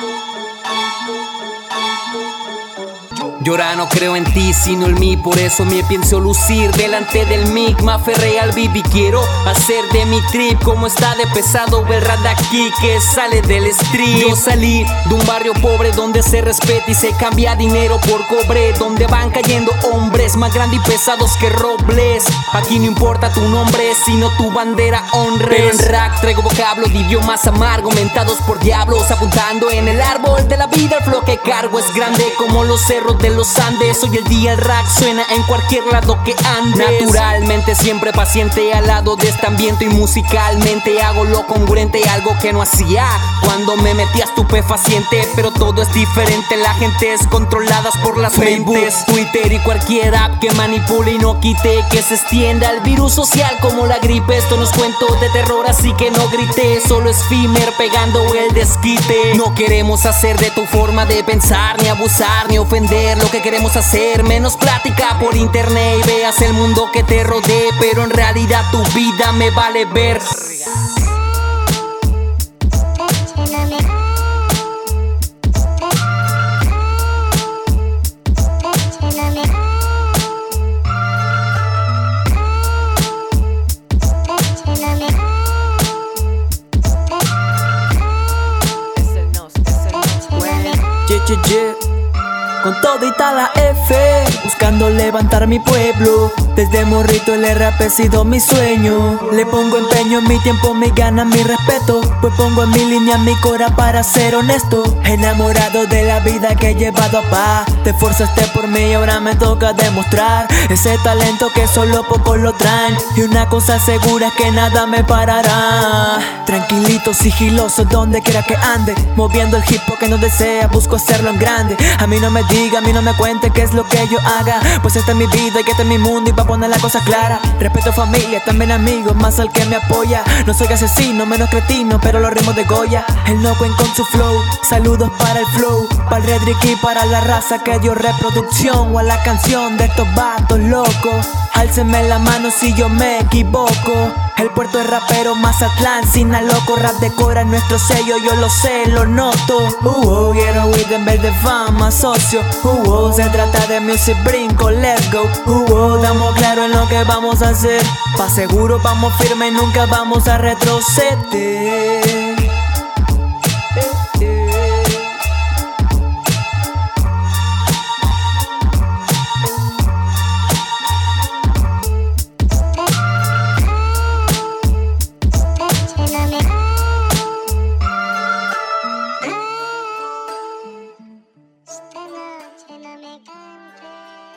Thank you. Yo ahora no creo en ti, sino en mí, por eso me pienso lucir delante del mic. Me aferré al bibi, quiero hacer de mi trip como está de pesado el rad aquí que sale del street. Yo salí de un barrio pobre donde se respeta y se cambia dinero por cobre, donde van cayendo hombres más grandes y pesados que robles. Aquí no importa tu nombre, sino tu bandera honres. Pero en rap traigo vocablo de idiomas amargo, mentados por diablos, apuntando en el árbol de la vida. El flow que cargo es grande como los cerros de los Andes. Hoy el día el rap suena en cualquier lado que andes. Naturalmente siempre paciente al lado de este ambiente y musicalmente hago lo congruente, algo que no hacía cuando me metía estupefaciente. Pero todo es diferente, la gente es controlada por las Facebook, mentes. Twitter y cualquier app que manipule y no quite que se extienda el virus social como la gripe. Esto no es cuento de terror, así que no grité. Solo es Fimer pegando el desquite. No queremos hacer de tu forma de pensar, ni abusar, ni ofender. Lo que queremos hacer, menos plática por internet y veas el mundo que te rodee. Pero en realidad tu vida me vale ver. Yeah, yeah, yeah. Con todita la F, buscando levantar mi pueblo. Desde morrito el rap ha sido mi sueño. Le pongo empeño, mi tiempo, mi gana, mi respeto. Pues pongo en mi línea mi cora para ser honesto. Enamorado de la vida que he llevado a paz. Te esforzaste por mí y ahora me toca demostrar ese talento que solo pocos lo traen. Y una cosa segura es que nada me parará. Tranquilito, sigiloso, donde quiera que ande. Moviendo el hip hop que no desea, busco hacerlo en grande. A mí no me a mí no me cuente qué es lo que yo haga. Pues esta es mi vida y este es mi mundo y pa' poner la cosa clara. Respeto familia, también amigos, más al que me apoya. No soy asesino, menos cretino, pero los ritmos de Goya. El no con su flow, saludos para el flow. Para el Redrick y para la raza que dio reproducción. O a la canción de estos vatos locos. Álceme la mano si yo me equivoco. El puerto es rapero, Mazatlán, loco Rap de cora en nuestro sello, yo lo sé, lo noto. Uh, oh, quiero huir en vez de fama, socio. Uh, oh, se trata de music brinco, let's go. Uh, oh, damos claro en lo que vamos a hacer. Pa' seguro vamos firme nunca vamos a retroceder. noche no me cantes.